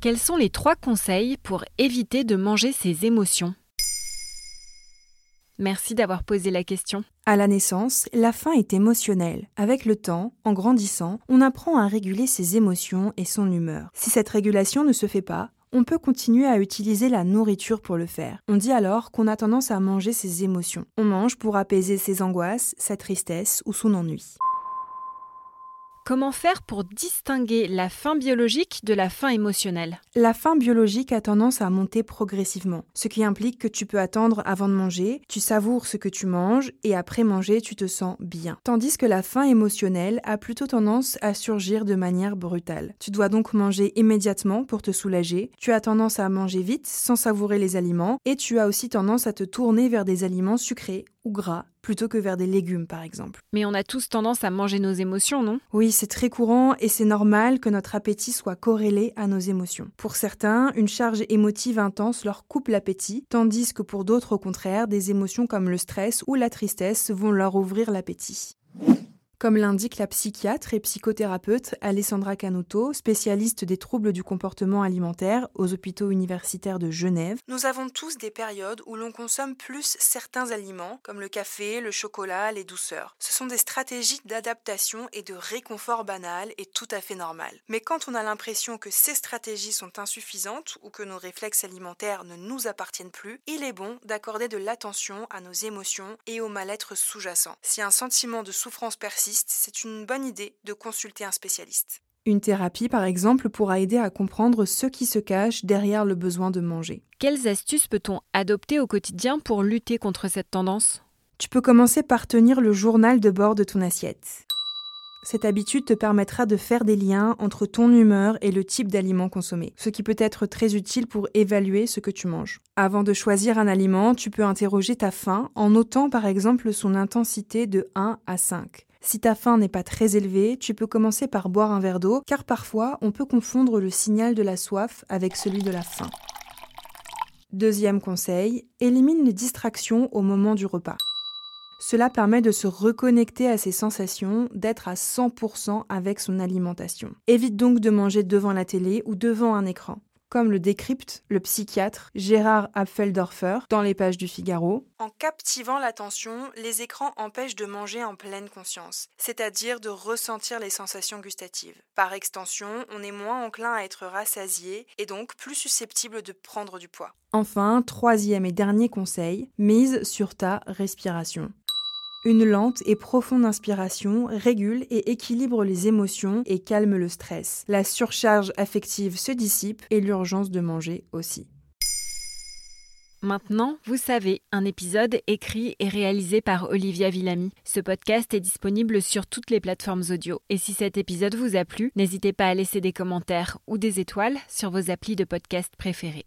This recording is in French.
Quels sont les trois conseils pour éviter de manger ses émotions? Merci d'avoir posé la question. À la naissance, la faim est émotionnelle. Avec le temps, en grandissant, on apprend à réguler ses émotions et son humeur. Si cette régulation ne se fait pas, on peut continuer à utiliser la nourriture pour le faire. On dit alors qu'on a tendance à manger ses émotions. On mange pour apaiser ses angoisses, sa tristesse ou son ennui. Comment faire pour distinguer la faim biologique de la faim émotionnelle? La faim biologique a tendance à monter progressivement, ce qui implique que tu peux attendre avant de manger, tu savoures ce que tu manges et après manger tu te sens bien. Tandis que la faim émotionnelle a plutôt tendance à surgir de manière brutale. Tu dois donc manger immédiatement pour te soulager, tu as tendance à manger vite sans savourer les aliments et tu as aussi tendance à te tourner vers des aliments sucrés ou gras plutôt que vers des légumes par exemple. Mais on a tous tendance à manger nos émotions, non? Oui, c'est très courant et c'est normal que notre appétit soit corrélé à nos émotions. Pour certains, une charge émotive intense leur coupe l'appétit, tandis que pour d'autres au contraire, des émotions comme le stress ou la tristesse vont leur ouvrir l'appétit. Comme l'indique la psychiatre et psychothérapeute Alessandra Canuto, spécialiste des troubles du comportement alimentaire aux hôpitaux universitaires de Genève, nous avons tous des périodes où l'on consomme plus certains aliments, comme le café, le chocolat, les douceurs. Ce sont des stratégies d'adaptation et de réconfort banal et tout à fait normal. Mais quand on a l'impression que ces stratégies sont insuffisantes ou que nos réflexes alimentaires ne nous appartiennent plus, il est bon d'accorder de l'attention à nos émotions et au mal-être sous-jacent. Si un sentiment de souffrance persiste, c'est une bonne idée de consulter un spécialiste. Une thérapie, par exemple, pourra aider à comprendre ce qui se cache derrière le besoin de manger. Quelles astuces peut-on adopter au quotidien pour lutter contre cette tendance? Tu peux commencer par tenir le journal de bord de ton assiette. Cette habitude te permettra de faire des liens entre ton humeur et le type d'aliment consommé, ce qui peut être très utile pour évaluer ce que tu manges. Avant de choisir un aliment, tu peux interroger ta faim en notant par exemple son intensité de 1 à 5. Si ta faim n'est pas très élevée, tu peux commencer par boire un verre d'eau, car parfois on peut confondre le signal de la soif avec celui de la faim. Deuxième conseil, élimine les distractions au moment du repas. Cela permet de se reconnecter à ses sensations, d'être à 100% avec son alimentation. Évite donc de manger devant la télé ou devant un écran comme le décrypte le psychiatre Gérard Apfeldorfer dans les pages du Figaro. En captivant l'attention, les écrans empêchent de manger en pleine conscience, c'est-à-dire de ressentir les sensations gustatives. Par extension, on est moins enclin à être rassasié et donc plus susceptible de prendre du poids. Enfin, troisième et dernier conseil, mise sur ta respiration. Une lente et profonde inspiration régule et équilibre les émotions et calme le stress. La surcharge affective se dissipe et l'urgence de manger aussi. Maintenant, vous savez, un épisode écrit et réalisé par Olivia Villamy. Ce podcast est disponible sur toutes les plateformes audio. Et si cet épisode vous a plu, n'hésitez pas à laisser des commentaires ou des étoiles sur vos applis de podcast préférés.